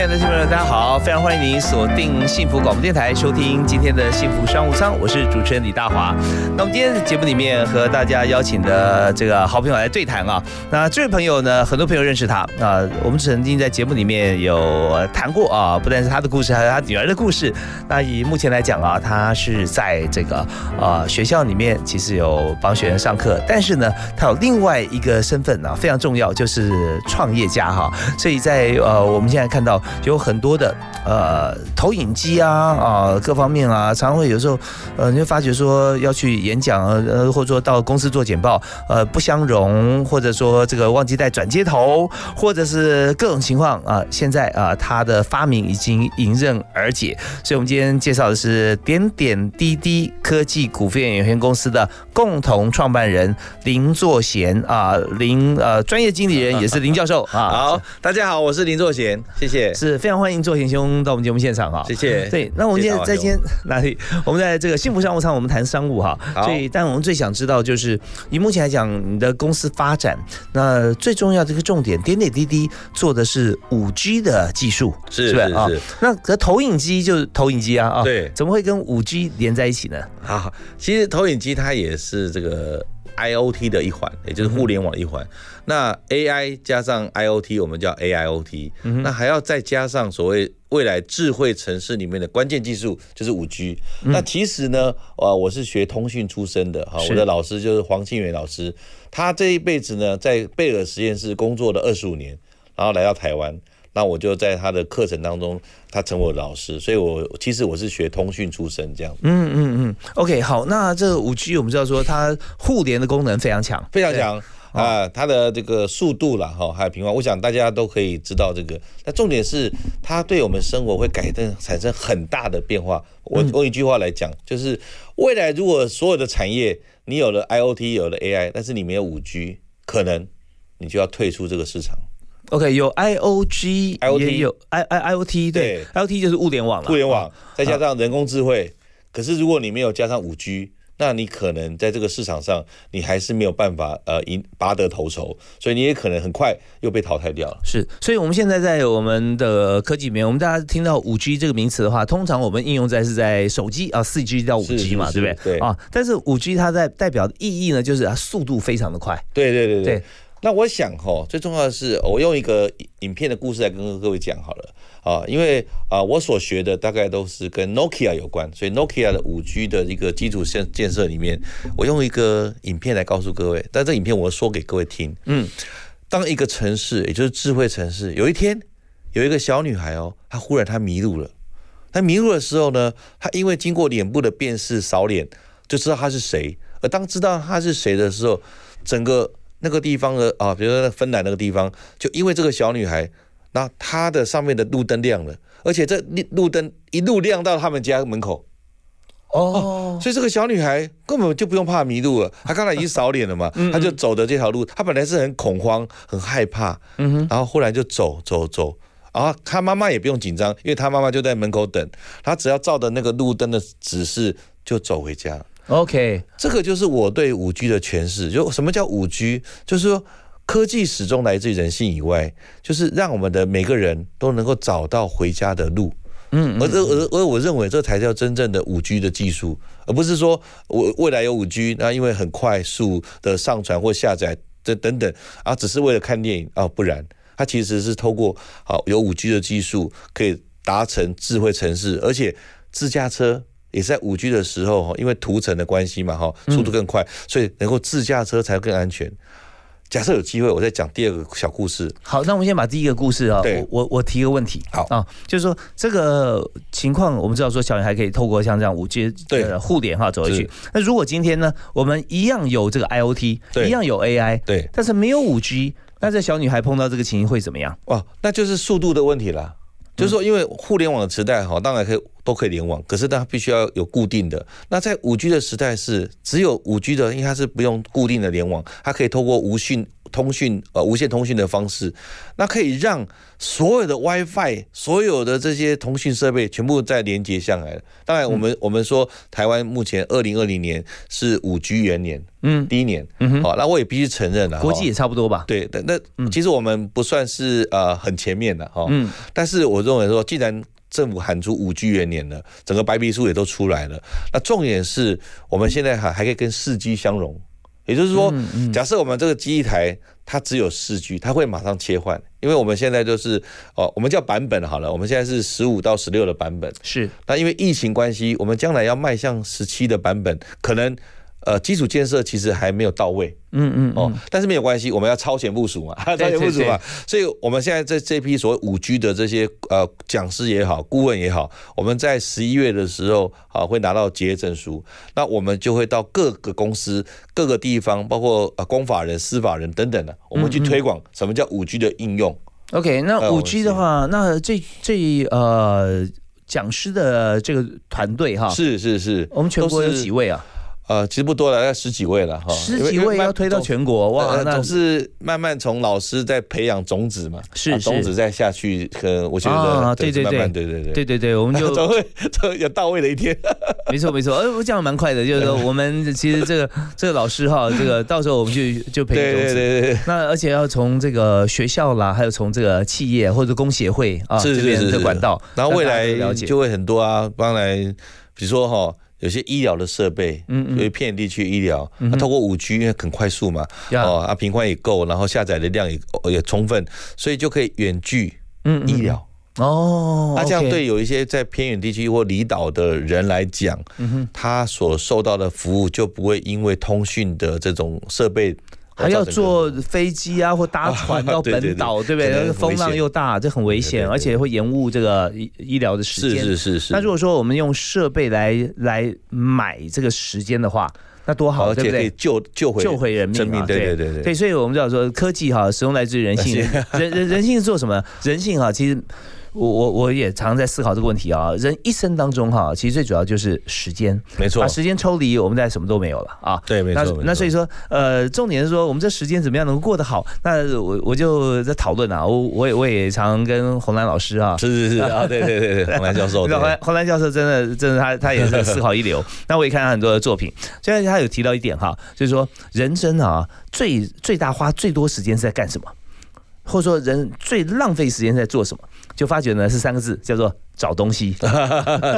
亲爱的听众朋友，大家好，非常欢迎您锁定幸福广播电台，收听今天的幸福商务舱，我是主持人李大华。那我们今天的节目里面和大家邀请的这个好朋友来对谈啊，那这位朋友呢，很多朋友认识他啊，我们曾经在节目里面有谈过啊，不但是他的故事，还有他女儿的故事。那以目前来讲啊，他是在这个呃学校里面，其实有帮学生上课，但是呢，他有另外一个身份啊，非常重要，就是创业家哈。所以在呃我们现在看到。有很多的呃投影机啊啊各方面啊，常会有时候呃你会发觉说要去演讲呃或者说到公司做简报呃不相容，或者说这个忘记带转接头，或者是各种情况啊。现在啊他的发明已经迎刃而解，所以我们今天介绍的是点点滴滴科技股份有限公司的共同创办人林作贤啊林呃专业经理人也是林教授啊。好，大家好，我是林作贤，谢谢。是非常欢迎作贤兄到我们节目现场哈，谢谢。对，那我们今天在今天 哪里？我们在这个幸福商务舱，我们谈商务哈。所以，但我们最想知道就是，以目前来讲，你的公司发展，那最重要的一个重点，点点滴滴做的是五 G 的技术，是是啊。那可投影机就是投影机啊啊，对，怎么会跟五 G 连在一起呢？好，其实投影机它也是这个 IOT 的一环，也就是互联网一环。那 AI 加上 IOT，我们叫 AIOT，那还要再加上所谓未来智慧城市里面的关键技术，就是五 G。那其实呢，呃，我是学通讯出身的哈，我的老师就是黄庆元老师，他这一辈子呢在贝尔实验室工作了二十五年，然后来到台湾，那我就在他的课程当中，他成为我老师，所以我其实我是学通讯出身这样。嗯嗯嗯，OK，好，那这五 G 我们知道说它互联的功能非常强，非常强。啊，它的这个速度了哈，还有平滑，我想大家都可以知道这个。那重点是它对我们生活会改变，产生很大的变化。我用一句话来讲，就是未来如果所有的产业你有了 IOT，有了 AI，但是你没有五 G，可能你就要退出这个市场。OK，有 IOG，也有 I I IOT，对，IOT 就是物联网了，物联网再加上人工智慧。可是如果你没有加上五 G，那你可能在这个市场上，你还是没有办法呃赢拔得头筹，所以你也可能很快又被淘汰掉了。是，所以我们现在在我们的科技里面，我们大家听到五 G 这个名词的话，通常我们应用在是在手机啊，四 G 到五 G 嘛，对不对？对啊，但是五 G 它在代表的意义呢，就是它速度非常的快。对对对对。那我想哈，最重要的是，我用一个影片的故事来跟各位讲好了。啊，因为啊，我所学的大概都是跟 Nokia 有关，所以 Nokia 的五 G 的一个基础建建设里面，我用一个影片来告诉各位。但这影片我说给各位听，嗯，当一个城市，也就是智慧城市，有一天有一个小女孩哦，她忽然她迷路了。她迷路的时候呢，她因为经过脸部的辨识扫脸，就知道她是谁。而当知道她是谁的时候，整个那个地方的啊，比如说芬兰那个地方，就因为这个小女孩。那她的上面的路灯亮了，而且这路路灯一路亮到他们家门口，哦，所以这个小女孩根本就不用怕迷路了。她刚才已经扫脸了嘛，她就走的这条路。她本来是很恐慌、很害怕，然后忽然就走走走，然后她妈妈也不用紧张，因为她妈妈就在门口等，她只要照着那个路灯的指示就走回家。OK，这个就是我对五 G 的诠释。就什么叫五 G，就是说。科技始终来自于人性以外，就是让我们的每个人都能够找到回家的路。嗯，而这而而我认为这才叫真正的五 G 的技术，而不是说我未来有五 G，那因为很快速的上传或下载这等等啊，只是为了看电影啊，不然它其实是透过好有五 G 的技术可以达成智慧城市，而且自驾车也在五 G 的时候，因为图层的关系嘛，哈，速度更快，所以能够自驾车才更安全。假设有机会，我再讲第二个小故事。好，那我们先把第一个故事啊，对我我我提个问题，好啊，就是说这个情况，我们知道说小女孩可以透过像这样五 G 对的互联哈走回去。那如果今天呢，我们一样有这个 IOT，一样有 AI，对，但是没有五 G，那这小女孩碰到这个情形会怎么样？哦，那就是速度的问题啦。就是说，因为互联网的时代哈，当然可以都可以联网，可是它必须要有固定的。那在五 G 的时代是只有五 G 的，因为它是不用固定的联网，它可以透过无讯通讯呃无线通讯的方式，那可以让所有的 WiFi 所有的这些通讯设备全部再连接上来了。当然，我们、我们说台湾目前二零二零年是五 G 元年，嗯。第一年，嗯哼，好，那我也必须承认了，国际也差不多吧？对，那那其实我们不算是呃很前面的哈，嗯，但是我认为说，既然政府喊出五 G 元年了，整个白皮书也都出来了，那重点是我们现在还还可以跟四 G 相融，也就是说，嗯假设我们这个机一台它只有四 G，它会马上切换，因为我们现在就是哦，我们叫版本好了，我们现在是十五到十六的版本，是，那因为疫情关系，我们将来要迈向十七的版本，可能呃基础建设其实还没有到位。嗯嗯哦，但是没有关系，我们要超前部署嘛，超前部署嘛。所以我们现在这这批所谓五 G 的这些呃讲师也好，顾问也好，我们在十一月的时候啊会拿到结业证书，那我们就会到各个公司、各个地方，包括呃公法人、司法人等等的，我们去推广什么叫五 G 的应用。OK，那五 G 的话，那这这呃讲师的这个团队哈，是是是，我们全国有几位啊？呃，其实不多了，大概十几位了哈。十几位要推到全国哇，那是慢慢从老师在培养种子嘛，啊是是种子再下去，可我觉啊得对对对对对对对对对，我们就 总会总有到位的一天。没错没错，呃，我讲的蛮快的，就是说 我们其实这个这个老师哈，这个到时候我们就就培对对种子。对对，那而且要从这个学校啦，还有从这个企业或者工协会啊是这边的管道，然后未来就会很多啊，当然，比如说哈。有些医疗的设备，嗯嗯。所以偏远地区医疗，它透过五 G 因为很快速嘛，呀。哦啊频宽也够，然后下载的量也也充分，所以就可以远距嗯医疗。哦，那这样对有一些在偏远地区或离岛的人来讲，嗯他所受到的服务就不会因为通讯的这种设备还要坐飞机啊，或搭船 到本岛，对不对？风浪又大，这很危险，而且会延误这个医医疗的时间。是是是，那如果说我们用设备来来买这个时间的话，那多好，对不对？救救回救回人命对对对对对，所以我们知道说科技哈，始终来自于人性。人人人性是做什么？人性哈，其实我我我也常常在思考这个问题啊。人一生当中哈，其实最主要就是时间，没错把，时间抽离，我们再什么都没有了啊。对没那错那所以说，呃，重点是说我们这时间怎么样能够过得好？那我我就在讨论啊，我我也我也常跟洪兰老师啊。是是是啊，对对对对，洪 兰教授，对洪兰洪兰教授真的真的他他也是思考一流。那我也看他很多的作品，现在他有提到一点哈，就是说人生啊最最大花最多时间是在干什么，或者说人最浪费时间在做什么，就发觉呢是三个字，叫做找东西。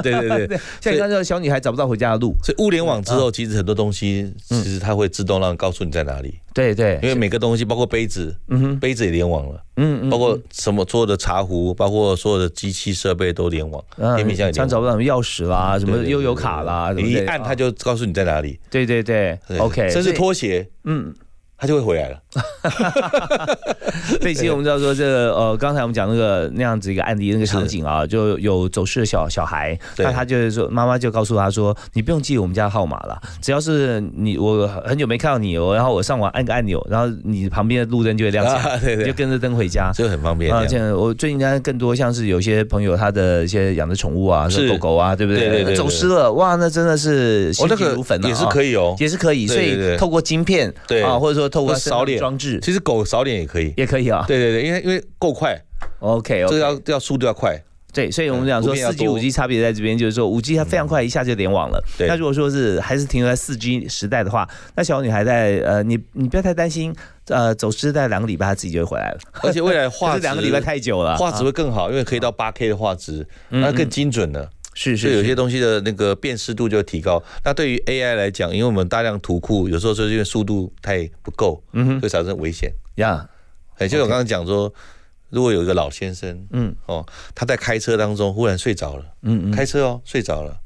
对 对对。对，像你刚才小女孩找不到回家的路，所以物联网之后，其实很多东西其实它会自动让告诉你在哪里，对对，因为每个东西，包括杯子，杯子也联网了，嗯嗯，包括什么所有的茶壶，包括所有的机器设备都联网，嗯电冰箱也联网。常找不到什么钥匙啦，什么悠游卡啦，你一按它就告诉你在哪里。对对对。对，OK，甚至拖鞋，嗯，它就会回来了。所以其实我们知道说这个呃，刚才我们讲那个那样子一个案例那个场景啊，就有走失的小小孩，那他就是说妈妈就告诉他说，你不用记我们家号码了，只要是你我很久没看到你，我然后我上网按个按钮，然后你旁边的路灯就会亮起来，啊，对对，你就跟着灯回家。这个很方便。啊，这样现在我最近呢更多像是有些朋友他的一些养的宠物啊，是狗狗啊，对不对？走失了，哇，那真的是心急如焚啊，也是可以哦。也是可以，所以透过晶片，对啊，或者说透过或扫脸装置其实狗扫脸也可以。也可以啊。对对对，因为因为够快，OK 这 OK，个要要速度要快。对，所以我们讲说四 G 五 G 差别在这边，就是说五 G 它非常快，一下就联网了。对那如果说是还是停留在四 G 时代的话，那小女孩在呃，你你不要太担心，呃，走失在两个礼拜她自己就会回来了。而且未来画质 是两个礼拜太久了，画质啊会更好，因为可以到八 K 的画质，嗯那更精准了。是是是所以有些东西的那个辨识度就提高。那对于 AI 来讲，因为我们大量图库，有时候就是因为速度太不够，嗯哼。会产生危险。呀，哎，就我刚刚讲说，如果有一个老先生嗯。哦，他在开车当中忽然睡着了，嗯嗯，开车哦睡着了，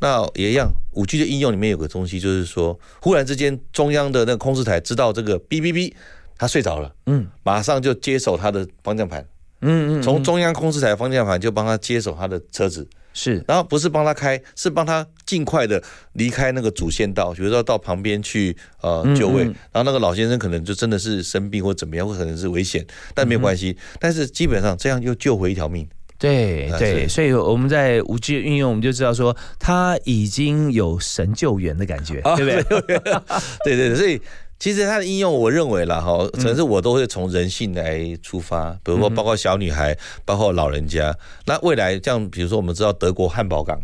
那也一样。五 G 的应用里面有个东西，就是说，忽然之间中央的那个控制台知道这个哔哔哔，他睡着了，嗯，马上就接手他的方向盘，嗯嗯，从中央控制台方向盘就帮他接手他的车子，是。然后不是帮他开，是帮他尽快的离开那个主线道，比如说到旁边去呃就位，然后那个老先生可能就真的是生病或怎么样，或可能是危险，但没有关系，但是基本上这样又救回一条命。啊对对，所以我们在五 G 运用，我们就知道说他已经有神救援的感觉，对不对？对对对，所以其实它的应用，我认为啦哈，可能是我都会从人性来出发，比如说包括小女孩，包括老人家。那未来像比如说我们知道德国汉堡港，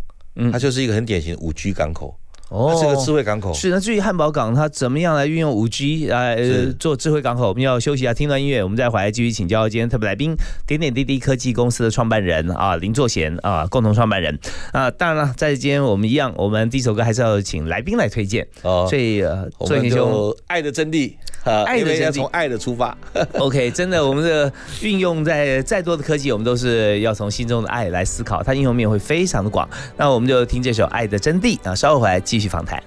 它就是一个很典型的五 G 港口，它是个智慧港口。是那至于汉堡港它怎么样来运用五 G 来呃做智慧港口，我们要休息一下，听段音乐，我们再回来继续请教今天特别来宾点点滴滴科技公司的创办人啊林作贤啊共同创办人啊。当然了，在今天我们一样，我们第一首歌还是要请来宾来推荐，哦所以呃我们作贤兄。就爱的真谛啊，爱的从爱的出发。OK，真的，我们的运用在再多的科技，我们都是要从心中的爱来思考，它应用面会非常的广。那我们就听这首《爱的真谛》啊，稍后回来继续访谈。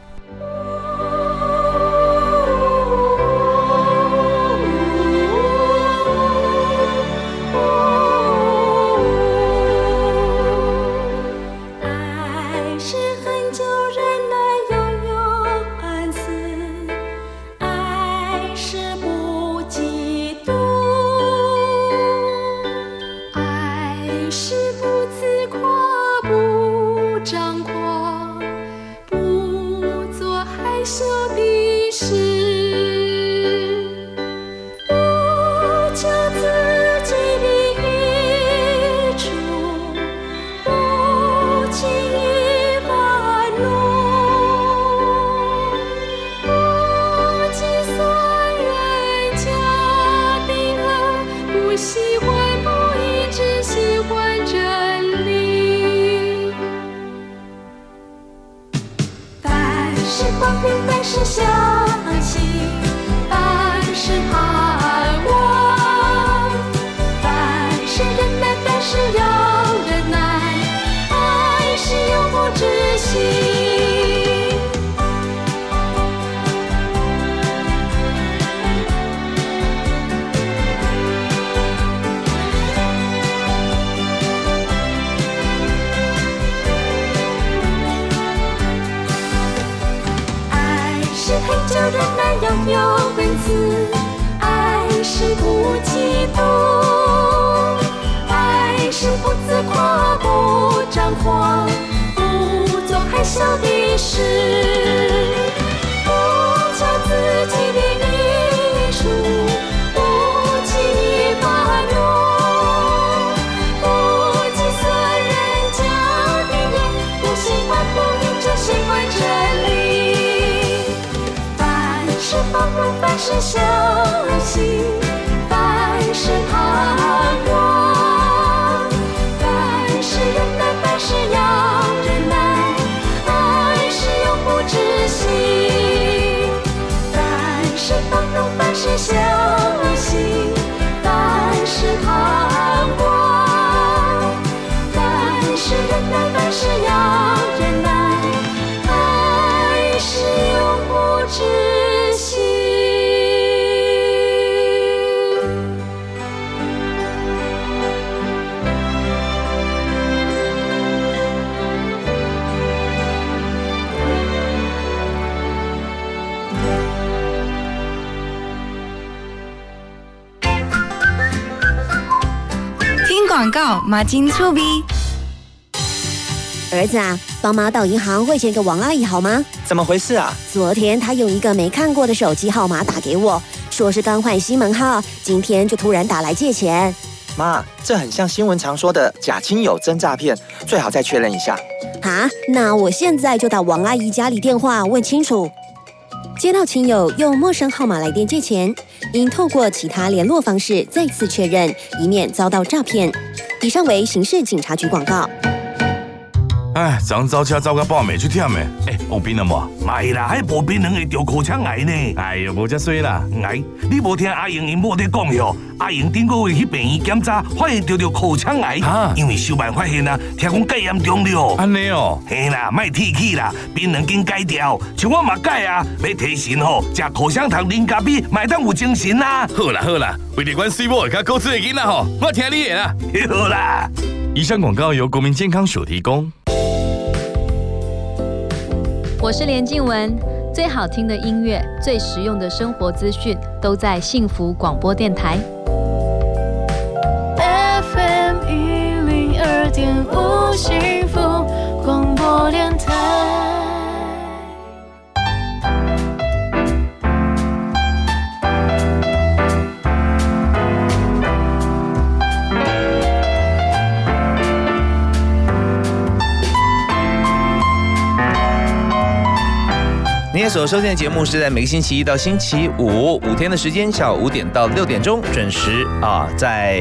告，马金醋逼。儿子啊，帮妈到银行汇钱给王阿姨好吗？怎么回事啊？昨天她用一个没看过的手机号码打给我，说是刚换新门号，今天就突然打来借钱。妈，这很像新闻常说的假亲友真诈骗，最好再确认一下。啊，那我现在就打王阿姨家里电话问清楚。接到亲友用陌生号码来电借钱，应透过其他联络方式再次确认，以免遭到诈骗。以上为刑事警察局广告。哎，昨早车走到半暝去忝的，哎，有病了无？没啦，还无病人会得口腔癌呢。哎呦，无遮衰啦！哎，你无听阿英因某在讲哟？阿英顶个月去病院检查，发现得着口腔癌，啊因为小办发现啊，听讲介严重了。安尼哦，嘿啦，卖提起啦，病人紧改掉，像我嘛改啊，要提神吼，食口香糖啉咖啡，买当有精神啦。好啦好啦，为了管水某甲高知的囡仔吼，我听你的啦。好啦。以上广告由国民健康署提供。我是连静雯，最好听的音乐，最实用的生活资讯，都在幸福广播电台。FM 一零二点五幸福广播电台。您现在所收听的节目是在每个星期一到星期五五天的时间，下午五点到六点钟准时啊，在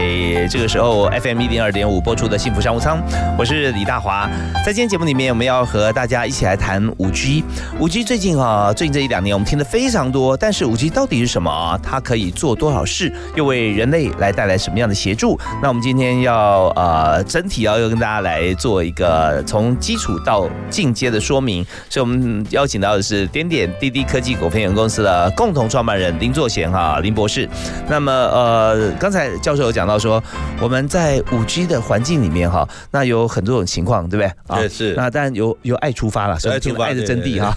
这个时候 FM 一零二点五播出的幸福商务舱，我是李大华。在今天节目里面，我们要和大家一起来谈五 G。五 G 最近啊，最近这一两年我们听的非常多，但是五 G 到底是什么啊？它可以做多少事，又为人类来带来什么样的协助？那我们今天要呃整体要要跟大家来做一个从基础到进阶的说明，所以我们邀请到的是点点滴滴科技股份有限公司的共同创办人林作贤哈林博士。那么呃，刚才教授有讲到说，我们在五 G 的环境里面哈，那有很多种情况，对不对？啊对是那当然有有爱出发了，所以我们听爱的真谛哈。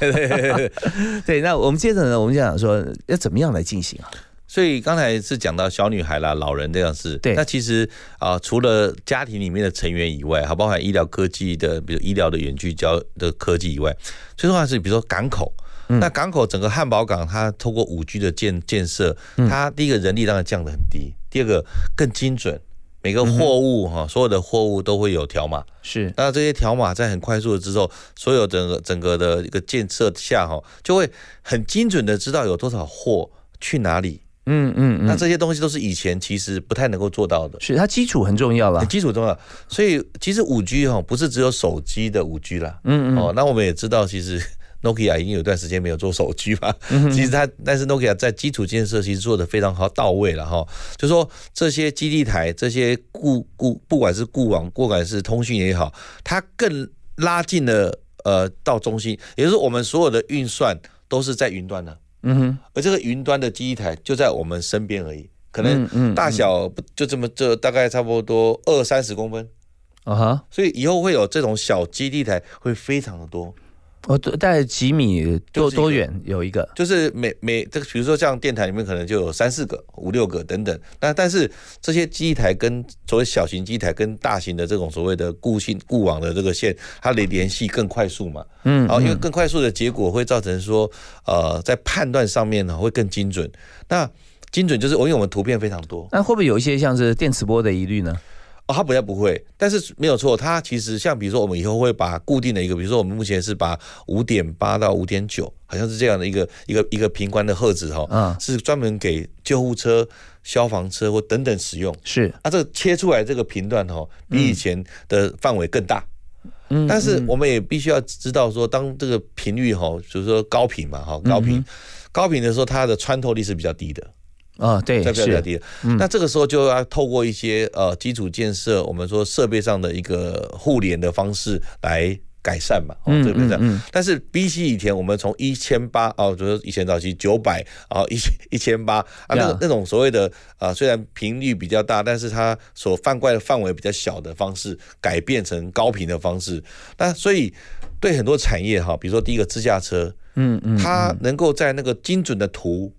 对 那我们接着呢，我们就想说要怎么样来进行啊？所以刚才是讲到小女孩啦、老人这样事。对那其实啊、除了家庭里面的成员以外，还包含医疗科技的，比如医疗的远距交的科技以外，最重要的是比如说港口。嗯那港口整个汉堡港，它透过五 G 的建建设，嗯它第一个人力当然降得很低，第二个更精准，每个嗯货物哈、所有的货物都会有条码。是那这些条码在很快速的之后，所有整个整个的一个建设下哈，就会很精准的知道有多少货去哪里。嗯嗯嗯，那这些东西都是以前其实不太能够做到的，是它基础很重要了很。基础重要。所以其实五 G 哈不是只有手机的五 G 啦，嗯嗯哦，那我们也知道其实。Nokia 已经有段时间没有做手机嘛，嗯其实它但是 Nokia 在基础建设其实做的非常好到位了哈，就说这些基地台、这些固固不管是固网、不管是通讯也好，它更拉近了呃到中心，也就是我们所有的运算都是在云端的，嗯哼，而这个云端的基地台就在我们身边而已，可能大小就这么这大概差不多二三十公分，啊哈，所以以后会有这种小基地台会非常的多，哦，对大概几米多多远有一个？就是每每这个比如说像电台里面可能就有三四个、五六个等等，那但是这些机台跟所谓小型机台跟大型的这种所谓的固性固网的这个线，它的联系更快速嘛，嗯好，因为更快速的结果会造成说，呃，在判断上面呢会更精准。那精准就是因为我们图片非常多，那会不会有一些像是电磁波的疑虑呢？哦，它比较不会，但是没有错，它其实像比如说我们以后会把固定的一个，比如说我们目前是把五点八到五点九，好像是这样的一个一个一个频宽的赫兹哈，嗯是专门给救护车、消防车或等等使用。是，啊，这个切出来这个频段哈，比以前的范围更大。嗯但是我们也必须要知道说，当这个频率哈，就是说高频嘛哈，高频、高频的时候，它的穿透力是比较低的。哦，对，在比较比较，低的。那这个时候就要透过一些呃基础建设，我们说设备上的一个互联的方式来改善嘛，哦，嗯这个改善嗯嗯。但是比起以前，我们从一千八哦，就是以前早期九百啊，一一千八啊，那个那种所谓的啊，虽然频率比较大，但是它所泛怪的范围比较小的方式，改变成高频的方式。那所以对很多产业哈，比如说第一个自驾车，嗯嗯，它能够在那个精准的图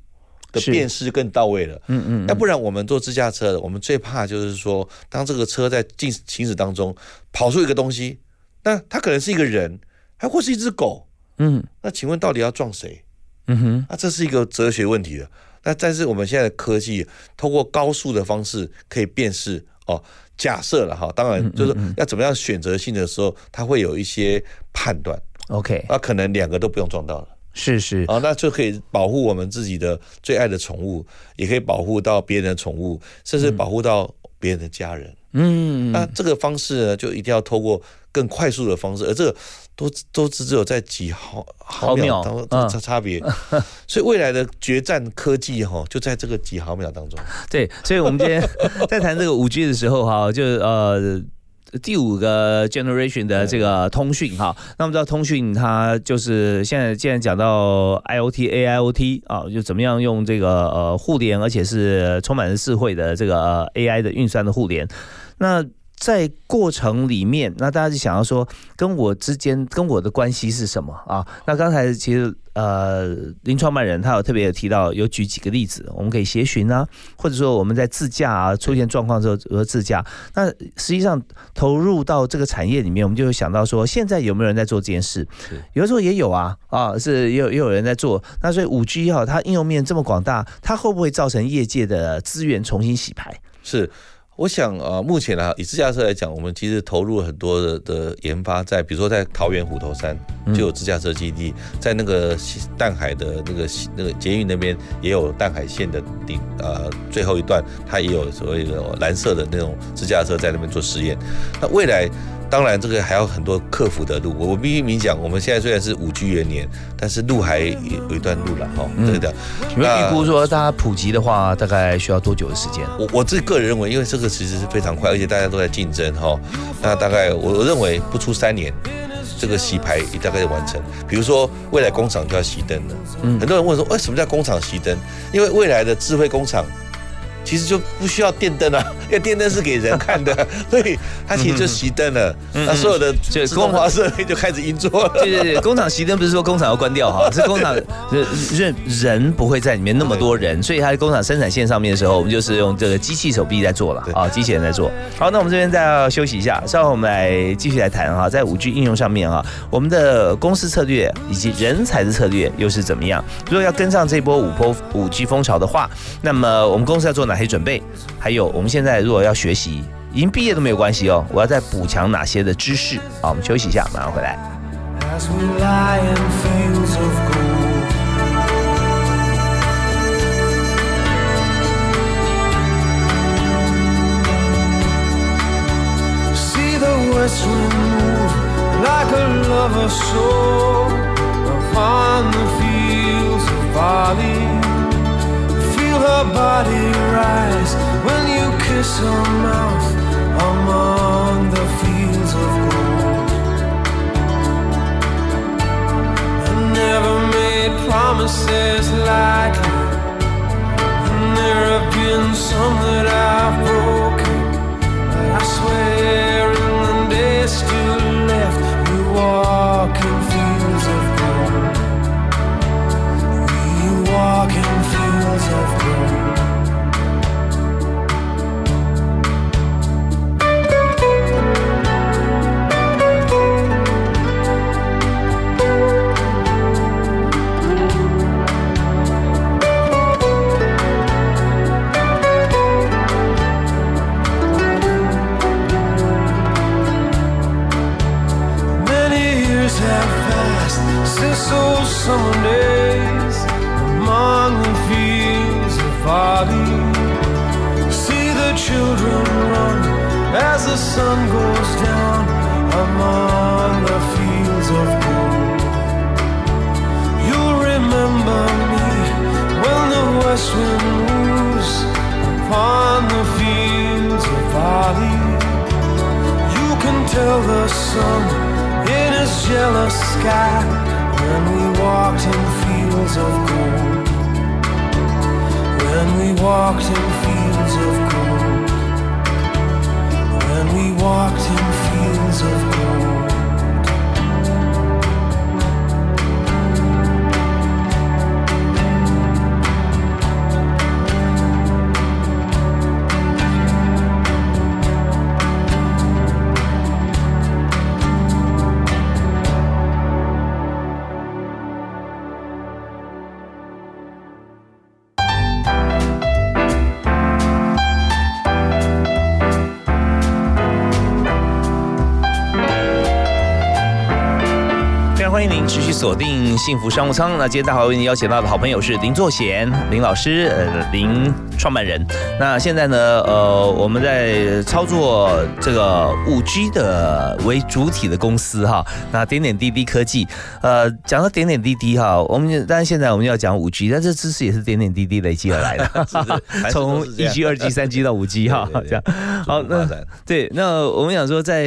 的辨识更到位了。嗯嗯，要不然我们坐自驾车的，我们最怕就是说，当这个车在进行驶当中跑出一个东西，那它可能是一个人，还或是一只狗，嗯那请问到底要撞谁？嗯哼，那这是一个哲学问题了。那但是我们现在的科技通过高速的方式可以辨识哦，假设了哈，当然就是要怎么样选择性的时候，它会有一些判断，，OK，那可能两个都不用撞到了。是是，啊，那就可以保护我们自己的最爱的宠物，也可以保护到别人的宠物，甚至保护到别人的家人。嗯，那这个方式呢，就一定要透过更快速的方式，而这个都都只只有在几毫毫秒当中差差别，所以未来的决战科技哈，就在这个几毫秒当中。对，所以我们今天 在谈这个五 G 的时候哈，就呃。第五个 generation 的这个通讯哈，那我们知道通讯它就是现在既然讲到 IOT、AIoT 啊，就怎么样用这个呃互联，而且是充满了智慧的这个呃 AI 的运算的互联，那。在过程里面，那大家就想要说，跟我之间跟我的关系是什么啊？那刚才其实呃，林创办人他有特别有提到，有举几个例子，我们可以协寻啊，或者说我们在自驾啊出现状况之后而自驾。那实际上投入到这个产业里面，我们就会想到说，现在有没有人在做这件事？有的时候也有啊，啊是也有也有人在做。那所以五 G 哈，它应用面这么广大，它会不会造成业界的资源重新洗牌？是。我想啊，目前呢，以自驾车来讲，我们其实投入了很多的的研发，在比如说在桃园虎头山就有自驾车基地，在那个淡海的那个那个捷运那边也有淡海线的顶呃最后一段，它也有所谓的蓝色的那种自驾车在那边做实验。那未来。当然，这个还有很多克服的路。我我必须明讲，我们现在虽然是五 G 元年，但是路还有一段路了哈。对的，你们预估说，大家普及的话，大概需要多久的时间？我我自己个人认为，因为这个其实是非常快，而且大家都在竞争哈。那大概我我认为不出三年，这个洗牌大概完成。比如说，未来工厂就要熄灯了。嗯，很多人问说，哎，什么叫工厂熄灯？因为未来的智慧工厂。其实就不需要电灯了，因为电灯是给人看的，所以它其实就熄灯了。那所有的自动化设备就开始运作了。对对对，工厂熄灯不是说工厂要关掉哈，是工厂人人不会在里面那么多人，所以它工厂生产线上面的时候，我们就是用这个机器手臂在做了啊，机器人在做。好，那我们这边再要休息一下，稍后我们来继续来谈哈，在五 G 应用上面哈，我们的公司策略以及人才的策略又是怎么样？如果要跟上这波五波五 G 风潮的话，那么我们公司要做哪？可以准备，还有我们现在如果要学习，已经毕业都没有关系哦。我要再补强哪些的知识？好，我们休息一下，马上回来。Her body rise when you kiss her mouth among the fields of gold. I never made promises lightly, and there have been some that I've broken. Since those summer days among the fields of barley. See the children run as the sun goes down among the fields of gold. You'll remember me when the west wind moves upon the fields of barley. You can tell the sun in his jealous sky when we walked in fields of gold. When we walked in fields of gold. When we walked in 幸福商务舱。那今天大华为您邀请到的好朋友是林作贤林老师，呃，林创办人。那现在呢，呃，我们在操作这个五 G 的为主体的公司哈。那点点滴滴科技，呃，讲到点点滴滴哈，我们当然现在我们要讲五 G，但这知识也是点点滴滴累积而来的，从一 G、二 G、三 G 到五 G 哈，这样。好，那对，那我们想说，在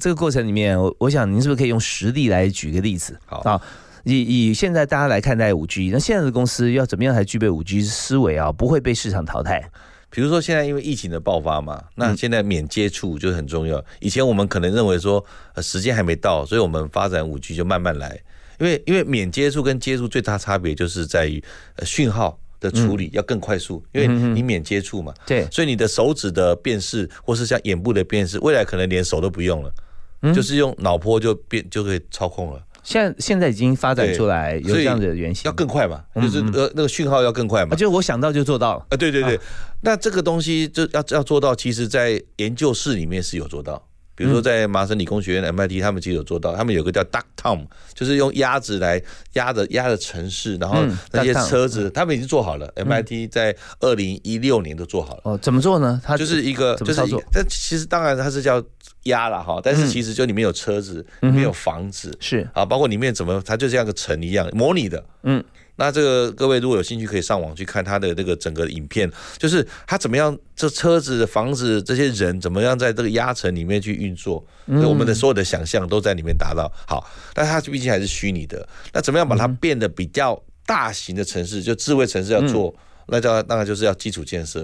这个过程里面，我我想您是不是可以用实例来举个例子？好啊，以以现在大家来看待五 G，那现在的公司要怎么样才具备五 G 思维啊，不会被市场淘汰？比如说现在因为疫情的爆发嘛，那现在免接触就很重要。以前我们可能认为说，呃，时间还没到，所以我们发展五 G 就慢慢来。因为因为免接触跟接触最大差别就是在于呃讯号的处理要更快速，因为你免接触嘛，对，所以你的手指的辨识或是像眼部的辨识，未来可能连手都不用了，就是用脑波就变就可以操控了。现在现在已经发展出来有这样的原型，要更快嘛，就是呃那个讯号要更快嘛啊，。就我想到就做到了。啊，对对对，那这个东西就要要做到，其实在研究室里面是有做到。比如说在麻省理工学院 MIT，他们其实有做到，他们有个叫 Duck Tom，就是用鸭子来压着压着城市，然后嗯那些车子他们已经做好了，MIT 在二零一六年都做好了。哦，怎么做呢？它就是一个，就是一其实当然它是叫压了哈，但是嗯其实就里面有车子，里面有房子，是。啊，包括里面怎么，它就像个城一样模拟的。嗯，那这个各位如果有兴趣，可以上网去看他的这个整个影片，就是他怎么样，这车子、房子这些人怎么样在这个压城里面去运作，嗯所以我们的所有的想象都在里面达到。好，但它毕竟还是虚拟的，那怎么样把它变得比较大型的城市，就智慧城市要做？那叫当然就是要基础建设，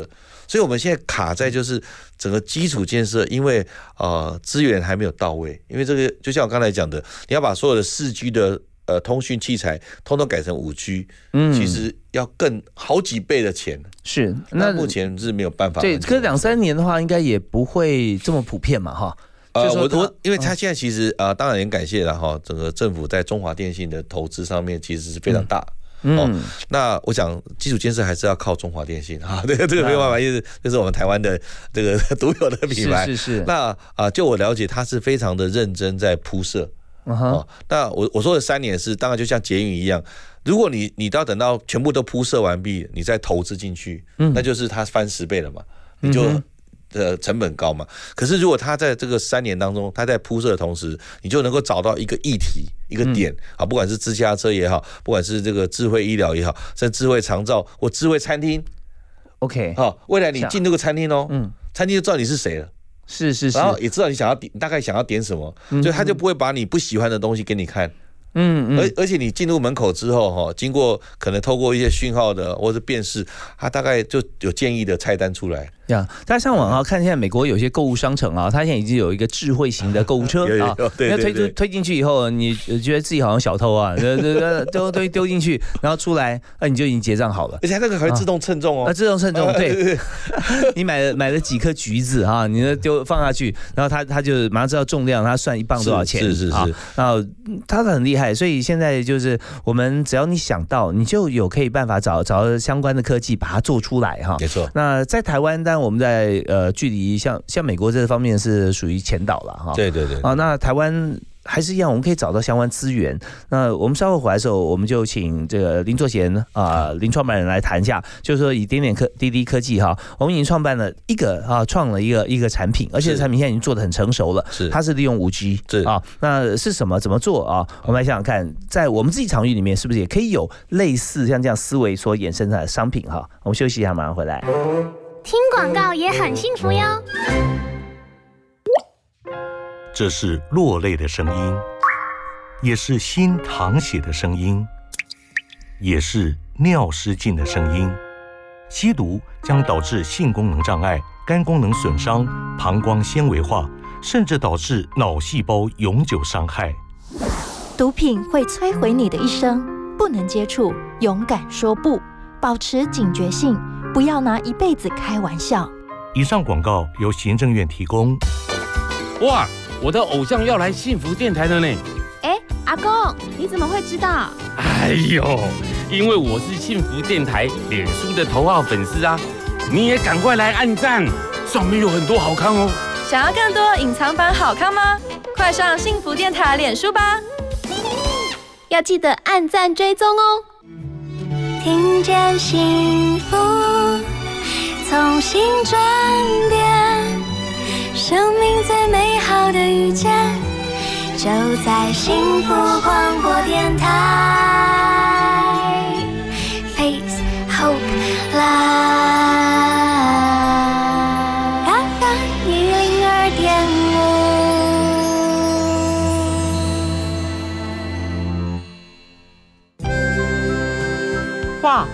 所以我们现在卡在就是整个基础建设，因为呃资源还没有到位，因为这个就像我刚才讲的，你要把所有的四 G 的呃通讯器材通通改成五 G，嗯其实要更好几倍的钱，是那目前是没有办法对，可是两三年的话，应该也不会这么普遍嘛，哈。呃，我我，因为他现在其实呃，当然也很感谢了哈，整个政府在中华电信的投资上面其实是非常大。哦嗯，那我想基础建设还是要靠中华电信哈，这个这个没有办法，因为这是我们台湾的这个 独有的品牌。是是是那啊、就我了解，他是非常的认真在铺设。嗯哼。哦，那我我说的三年是，当然就像捷运一样，如果你你都要等到全部都铺设完毕，你再投资进去，嗯。那就是它翻十倍了嘛，你就。嗯呃，成本高嘛？可是如果它在这个三年当中，它在铺设的同时，你就能够找到一个议题、一个点、啊，不管是自驾车也好，不管是这个智慧医疗也好，甚至智慧长照或智慧餐厅，OK，好、未来你进这个餐厅哦，嗯，餐厅就知道你是谁了。是是是，然后也知道你想要点，大概想要点什么，所以他就不会把你不喜欢的东西给你看。嗯而而且你进入门口之后，哈，经过可能透过一些讯号的或者辨识，他大概就有建议的菜单出来。呀，大家上网啊，看现在美国有些购物商城啊，它现在已经有一个智慧型的购物车 啊那推出推进去以后，你觉得自己好像小偷啊，呃呃丢丢丢进去，然后出来，那你就已经结账好了。而且它那个还会自动称重啊，哦。自动称重，呃 对，你买了买了几颗橘子啊，你那丢放下去，然后它它就马上知道重量，它算一磅多少钱，啊是是是。然后嗯它很厉害，所以现在就是我们只要你想到，你就有可以办法找找相关的科技把它做出来哈。没错，那在台湾，当然我们在呃距离像像美国这方面是属于前导了哈。对对对。啊，那台湾还是一样，我们可以找到相关资源。那我们稍后回来的时候，我们就请这个林作贤啊、林创办人来谈一下，就是说以点点科滴滴科技哈，我们已经创办了一个啊，创了一个一个产品，而且产品现在已经做的很成熟了。是它是利用五 G 是啊，那是什么？怎么做啊？我们来想想看，在我们自己场域里面，是不是也可以有类似像这样思维所衍生的商品哈？我们休息一下，马上回来。听广告也很幸福哟。这是落泪的声音，也是心淌血的声音，也是尿失禁的声音。吸毒将导致性功能障碍、肝功能损伤、膀胱纤维化，甚至导致脑细胞永久伤害。毒品会摧毁你的一生，不能接触，勇敢说不，保持警觉性，不要拿一辈子开玩笑。以上广告由行政院提供。哇，我的偶像要来幸福电台了呢！哎，阿公，你怎么会知道？哎呦，因为我是幸福电台脸书的头号粉丝啊！你也赶快来按赞，上面有很多好看哦。想要更多隐藏版好看吗？快上幸福电台脸书吧！要记得按赞追踪哦。听见幸福，从心转变，生命最美好的遇见，就在幸福广播电台。Face Hope Live。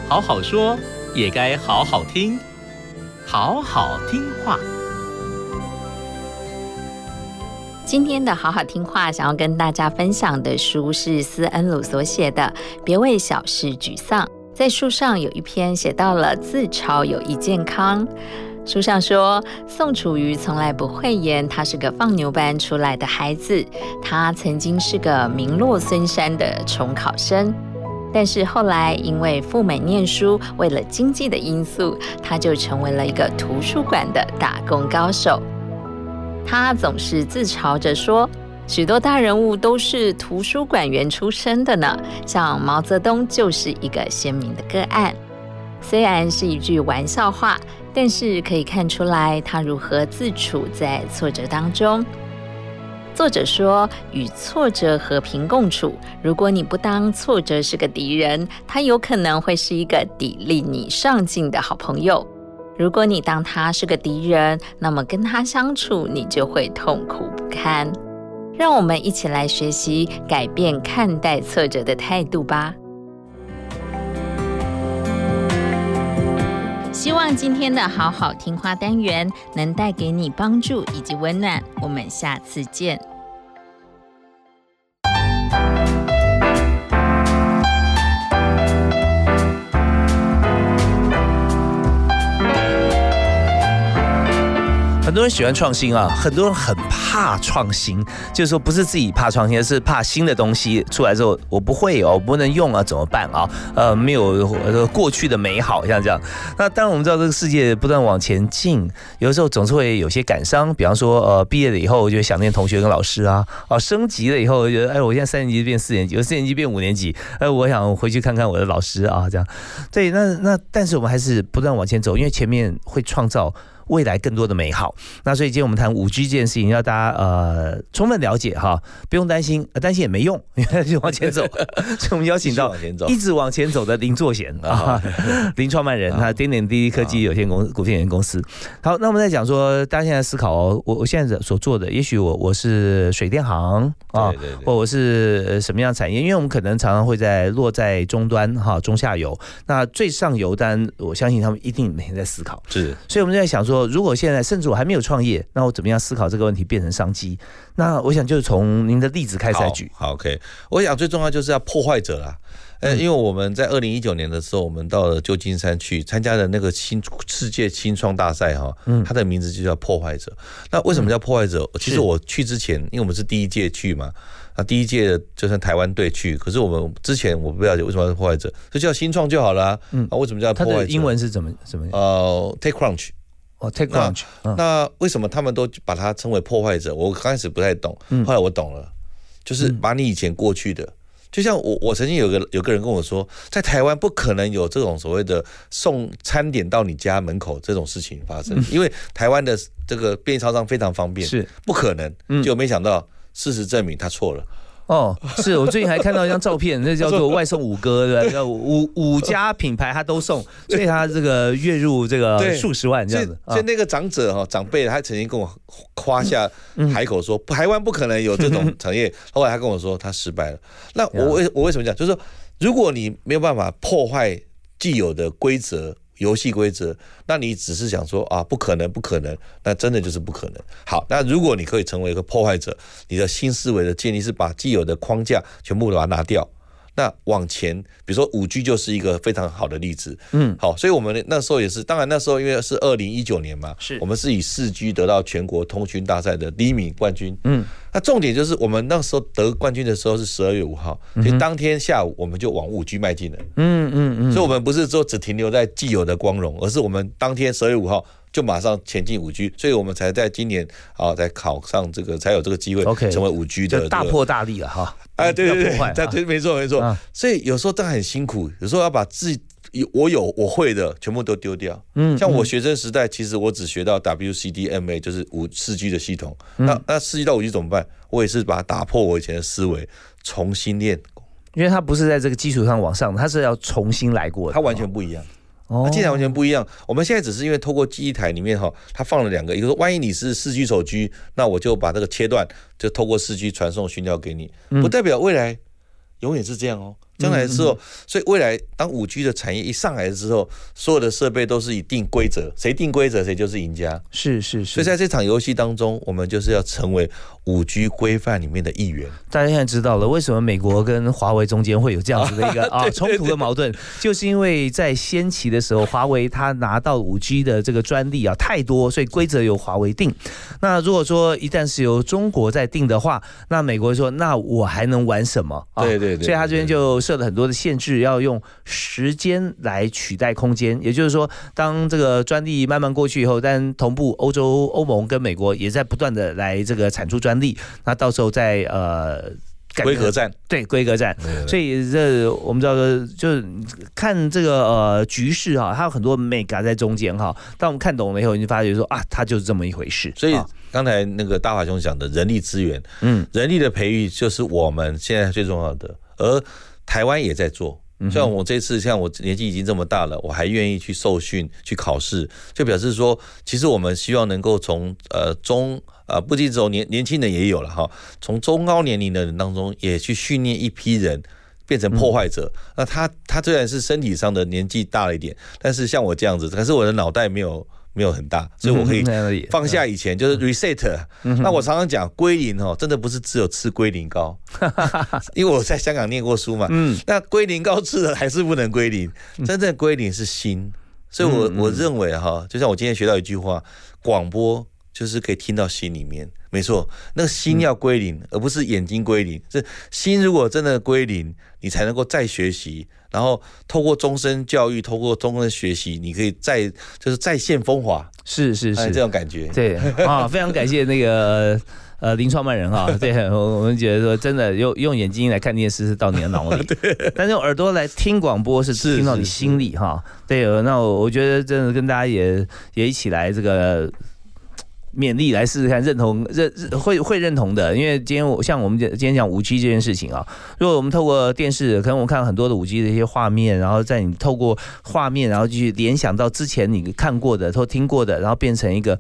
好好说，也该好好听，好好听话。今天的好好听话，想要跟大家分享的书是斯恩鲁所写的《别为小事沮丧》。在书上有一篇写到了自嘲有益健康。书上说，宋楚瑜从来不讳言他是个放牛班出来的孩子，他曾经是个名落孙山的重考生。但是后来因为赴美念书，为了经济的因素，他就成为了一个图书馆的打工高手。他总是自嘲着说，许多大人物都是图书馆员出身的呢，像毛泽东就是一个鲜明的个案。虽然是一句玩笑话，但是可以看出来他如何自处在挫折当中。作者说：“与挫折和平共处。如果你不当挫折是个敌人，他有可能会是一个砥砺你上进的好朋友；如果你当他是个敌人，那么跟他相处你就会痛苦不堪。”让我们一起来学习改变看待挫折的态度吧。希望今天的好好听话单元能带给你帮助以及温暖。我们下次见。多人喜欢创新啊，很多人很怕创新，就是说不是自己怕创新，而是怕新的东西出来之后我不会哦，我不能用啊，怎么办啊？呃，没有过去的美好，像这样。那当然我们知道这个世界不断往前进，有的时候总是会有些感伤，比方说呃毕业了以后我就想念同学跟老师啊，啊升级了以后我觉得哎我现在三年级变四年级，我四年级变五年级，哎我想回去看看我的老师啊，这样。对，那那但是我们还是不断往前走，因为前面会创造。未来更多的美好，那所以今天我们谈五 G 这件事情，要大家呃充分了解哈，不用担心，担心也没用，就往前走。所以我们邀请到一直往前走的林作贤啊，林创办人，他点点滴滴科技有限公股份有限公司。好，那我们在讲说，大家现在思考哦，我我现在所做的，也许我我是水电行啊，或我是什么样产业？因为我们可能常常会在落在终端哈，中下游，那最上游单，我相信他们一定每天在思考。是，所以我们在想说。如果现在甚至我还没有创业，那我怎么样思考这个问题变成商机？那我想就是从您的例子开始来举。好，OK。我想最重要就是要破坏者啦。呃，因为我们在二零一九年的时候，我们到了旧金山去参加的那个新世界新创大赛哈，嗯，它的名字就叫破坏者。那为什么叫破坏者？其实我去之前，因为我们是第一届去嘛，那第一届就算台湾队去，可是我们之前我不了解为什么是破坏者，就叫新创就好了。嗯，啊，为什么叫破坏者？英文是怎么怎么？呃，TechCrunch。哦，TechCrunch，那为什么他们都把它称为破坏者？我刚开始不太懂，后来我懂了，就是把你以前过去的，就像我，我曾经有个有个人跟我说，在台湾不可能有这种所谓的送餐点到你家门口这种事情发生，因为台湾的这个便利超商非常方便，是。不可能，就没想到事实证明他错了。哦，是我最近还看到一张照片，那叫做外送五哥，对吧？叫五五家品牌他都送，所以他这个月入这个数十万这样子。所以那个长者哈长辈，他曾经跟我夸下海口说，台湾不可能有这种产业。后来他跟我说他失败了。那我为我为什么讲？就是说，如果你没有办法破坏既有的规则。游戏规则，那你只是想说啊，不可能，不可能，那真的就是不可能。好，那如果你可以成为一个破坏者，你的新思维的建立是把既有的框架全部把它拿掉。那往前，比如说五 G 就是一个非常好的例子，嗯，好，所以我们那时候也是，当然那时候因为是二零一九年嘛，是。我们是以四 G 得到全国通讯大赛的第一名冠军，嗯，那重点就是我们那时候得冠军的时候是十二月五号，所以当天下午我们就往五 G 迈进了，嗯嗯嗯，所以我们不是说只停留在既有的光荣，而是我们当天十二月五号就马上前进五 G，所以我们才在今年啊，才考上这个，才有这个机会成为五 G 的就大这个破大立了哈。哎，对对对没错没错。所以有时候当然很辛苦，有时候要把自己有我有我会的全部都丢掉。嗯嗯像我学生时代，其实我只学到 WCDMA，就是五四 G 的系统。嗯那那四 G 到五 G 怎么办？我也是把它打破我以前的思维，重新练。因为它不是在这个基础上往上，它是要重新来过的。它完全不一样。哦它进来完全不一样。我们现在只是因为透过记忆台里面哈，它放了两个，一个说万一你是四 G 手机，那我就把这个切断，就透过四 G 传送讯号给你，嗯不代表未来永远是这样哦。将来之后嗯，所以未来当五 G 的产业一上来之后，所有的设备都是以定规则，谁定规则谁就是赢家。是是是。所以在这场游戏当中，我们就是要成为五 G 规范里面的一员。大家现在知道了为什么美国跟华为中间会有这样子的一个 啊冲突的矛盾，就是因为在先期的时候，华为它拿到五 G 的这个专利啊太多，所以规则由华为定。那如果说一旦是由中国在定的话，那美国说那我还能玩什么？啊对对对所以他这边就设了很多的限制，要用时间来取代空间。也就是说，当这个专利慢慢过去以后，但同步欧洲、欧盟跟美国也在不断的来这个产出专利，那到时候再呃。改规格战，对规格战，所以这我们知道说，就是看这个呃局势哈，它有很多 mega 在中间哈。当我们看懂了以后，你就发觉说啊，它就是这么一回事。所以啊刚才那个大华兄讲的人力资源，嗯，人力的培育就是我们现在最重要的，而台湾也在做。嗯像我这次，像我年纪已经这么大了，我还愿意去受训、去考试，就表示说，其实我们希望能够从呃中呃不仅只有年年轻人也有了哈，从中高年龄的人当中也去训练一批人。变成破坏者，那他他虽然是身体上的年纪大了一点，但是像我这样子，可是我的脑袋没有没有很大，所以我可以放下以前就是 reset。嗯那我常常讲归零哦，真的不是只有吃龟苓膏，因为我在香港念过书嘛。嗯，那龟苓膏吃了还是不能归零，真正归零是心。所以我，我嗯认为哈，就像我今天学到一句话，广播就是可以听到心里面，没错，那个心要归零，而不是眼睛归零。是心如果真的归零，你才能够再学习，然后透过终身教育，透过终身学习，你可以再就是再现风华。是是是，哎这种感觉。对啊，非常感谢那个。呃，林创办人哈，对我我们觉得说，真的用用眼睛来看电视是到你的脑里，但是用耳朵来听广播是听到你心里哈。对，呃那我我觉得真的跟大家也也一起来这个。勉励来试试看，认同认认会会认同的，因为今天我像我们今天讲五 G 这件事情啊，如果我们透过电视，可能我们看很多的五 G 的一些画面，然后在你透过画面，然后去联想到之前你看过的都听过的，然后变成一个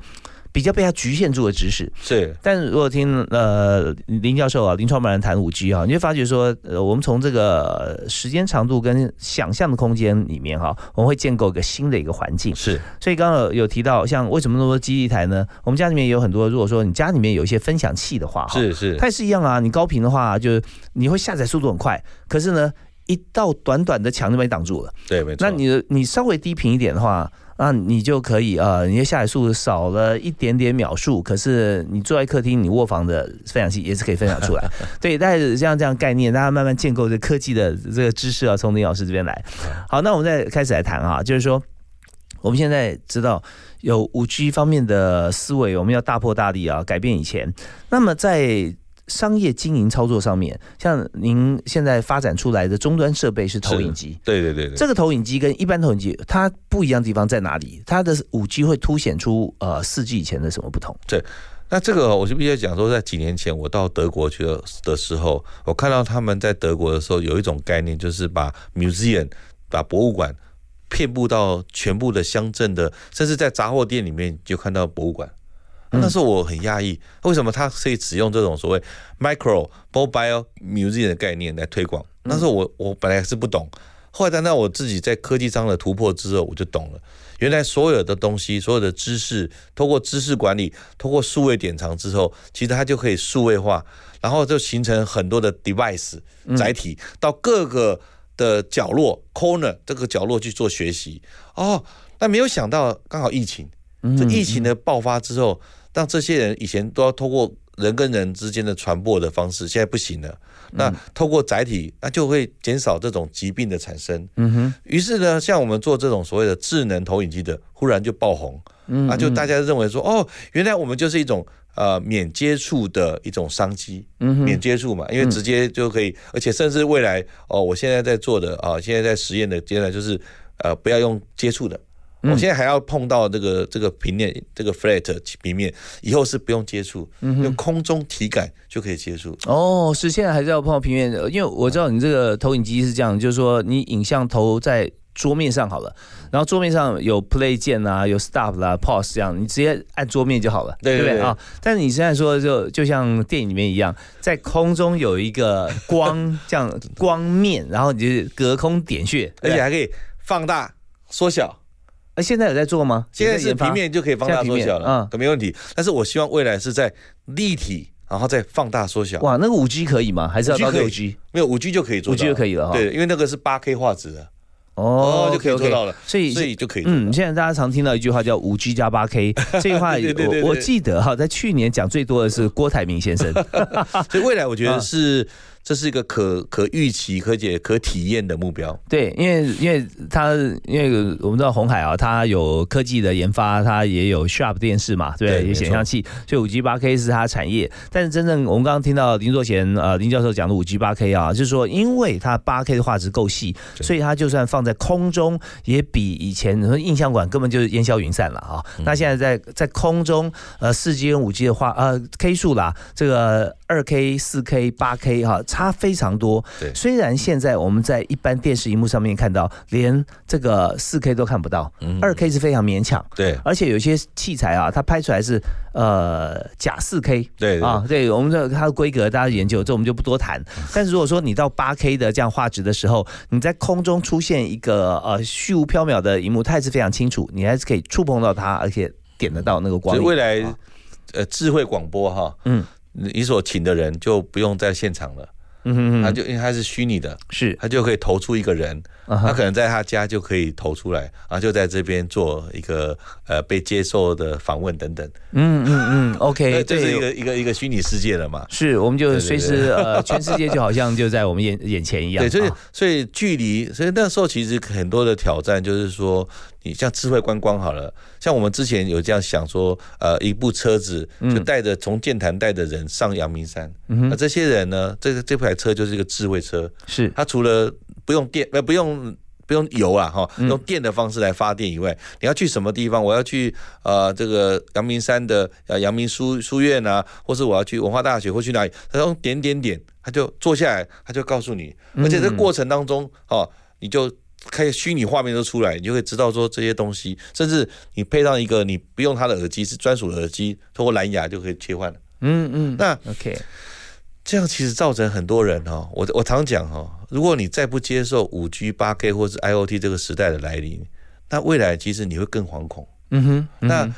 比较被它局限住的知识。是，但如果听呃林教授啊、林创办人谈五 G 啊，你会发觉说，呃，我们从这个呃时间长度跟想象的空间里面哈，我们会建构一个新的一个环境。是，所以刚刚有有提到，像为什么那么多基地台呢？我们家里面有很多，如果说你家里面有一些分享器的话，哈是是它也是一样啊。你高频的话，就是你会下载速度很快，可是呢，一道短短的墙就被你挡住了。对，没错。那你的你稍微低频一点的话，那你就可以呃，你的下载速度少了一点点秒数，可是你坐在客厅，你卧房的分享器也是可以分享出来。对，大概是这样这样概念，大家慢慢建构这科技的这个知识啊，从林老师这边来。好，那我们再开始来谈啊，就是说。我们现在知道有五 G 方面的思维，我们要大破大立啊，改变以前。那么在商业经营操作上面，像您现在发展出来的终端设备是投影机，对对对对，这个投影机跟一般投影机它不一样的地方在哪里？它的五 G 会凸显出呃四 G 以前的什么不同？对，那这个我就必须讲说，在几年前我到德国去的的时候，我看到他们在德国的时候有一种概念，就是把 museum 把博物馆遍布到全部的乡镇的，甚至在杂货店里面就看到博物馆。那时候我很讶异，为什么他可以使用这种所谓 micro mobile museum 的概念来推广？那时候我我本来是不懂，后来等到我自己在科技上的突破之后，我就懂了。原来所有的东西，所有的知识，通过知识管理，通过数位典藏之后，其实它就可以数位化，然后就形成很多的 device 载体，到各个的角落 corner 这个角落去做学习。哦，那没有想到刚好疫情，这疫情的爆发之后，让这些人以前都要通过人跟人之间的传播的方式，现在不行了。那透过载体，那就会减少这种疾病的产生。嗯哼，于是呢，像我们做这种所谓的智能投影机的，忽然就爆红。嗯啊，就嗯大家认为说，哦，原来我们就是一种呃免接触的一种商机，嗯哼免接触嘛，因为嗯直接就可以，而且甚至未来哦，我现在在做的啊，现在在实验的阶段就是呃不要用接触的。嗯我现在还要碰到这个这个平面，这个 flat 平面，以后是不用接触，嗯用空中体感就可以接触。哦，是现在还是要碰到平面的，因为我知道你这个投影机是这样，就是说你影像投在桌面上好了，然后桌面上有 play 键啊，有 stop 啦、pause 这样，你直接按桌面就好了，对不对啊？但是你现在说的就就像电影里面一样，在空中有一个光这样光面，然后你就是隔空点穴，而且还可以放大、缩小。呃，现在有在做吗？现在是平面就可以放大缩小了，嗯，可没问题。但是我希望未来是在立体，然后再放大缩小。哇，那个五 G 可以吗？还是要 5G 到六可以 G？没有五 G 就可以做到 5G 就可以了哈对，因为那个是八 K 画质的。哦，就可以做到了所以所以就可以嗯，现在大家常听到一句话叫“五 G 加八 K”，这句话 对对对对我我记得哈，在去年讲最多的是郭台铭先生。所以未来我觉嗯得是这是一个可可预期、可解、可体验的目标。对，因为因为它因为我们知道红海啊，它有科技的研发，它也有 Sharp 电视嘛，对对，有显像器，所以五 G 八 K 是它的产业。但是真正我们刚刚听到林作贤呃林教授讲的五 G 八 K 啊，就是说因为它八 K 的画质够细，所以它就算放在空中，也比以前你说印象馆根本就是烟消云散了啊。嗯那现在在在空中呃四 G 跟五 G 的话呃 K 数啦，这个二 K、四 K、八 K 哈差非常多。对虽然现在我们在一般电视荧幕上面看到，连这个四 K 都看不到，二 K 是非常勉强。对而且有些器材啊，它拍出来是呃假四 K，对对啊，对我们这它的规格大家研究，这我们就不多谈。但是如果说你到八 K 的这样画质的时候，你在空中出现一个呃虚无缥缈的荧幕，它也是非常清楚，你还是可以触碰到它，而且点得到那个光。所以未来啊呃智慧广播哈，嗯，你所请的人就不用在现场了。嗯他就因为他是虚拟的，是。他就可以投出一个人，他可能在他家就可以投出来，然后就在这边做一个呃被接受的访问等等。嗯嗯嗯，OK，这是一个一个一个虚拟世界了嘛？是，我们就随时呃，全世界就好像就在我们眼眼前一样。对，所以啊所以距离，所以那时候其实很多的挑战就是说，你像智慧观光好了，像我们之前有这样想说，呃，一部车子就带着从剑潭带的人上阳明山，嗯那这些人呢，这个这台车就是一个智慧车，是它除了不用电呃不用。不用油啊，哈，嗯用电的方式来发电以外，你要去什么地方？我要去呃这个阳明山的呃阳明书书院啊，或是我要去文化大学，或去哪里？他用点点点，他就坐下来，他就告诉你，而且这个过程当中哦，你就开虚拟画面都出来，你就会知道说这些东西，甚至你配上一个你不用它的耳机，是专属的耳机，通过蓝牙就可以切换了。嗯嗯，那 OK，这样其实造成很多人哈，我我常讲哈，如果你再不接受五 G、八 K 或是 IOT 这个时代的来临，那未来其实你会更惶恐。嗯哼，嗯那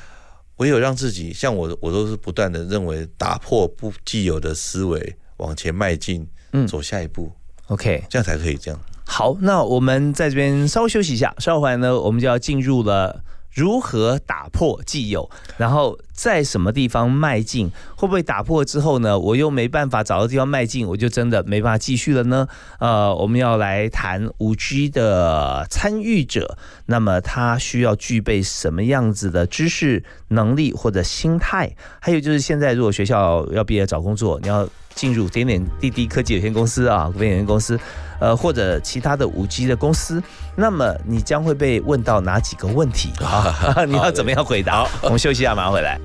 唯有让自己像我，我都是不断的认为打破不既有的思维，往前迈进，嗯走下一步，OK，这样才可以这样。好，那我们在这边稍微休息一下，稍后回来呢，我们就要进入了如何打破既有，然后在什么地方迈进，会不会打破之后呢，我又没办法找到地方迈进，我就真的没办法继续了呢？呃，我们要来谈五 G 的参与者，那么他需要具备什么样子的知识、能力或者心态？还有就是现在如果学校要毕业找工作，你要进入点点滴滴科技有限公司啊，股份有限公司，呃，或者其他的五 G 的公司，那么你将会被问到哪几个问题啊？你要怎么样回答？我们休息一下，马上回来。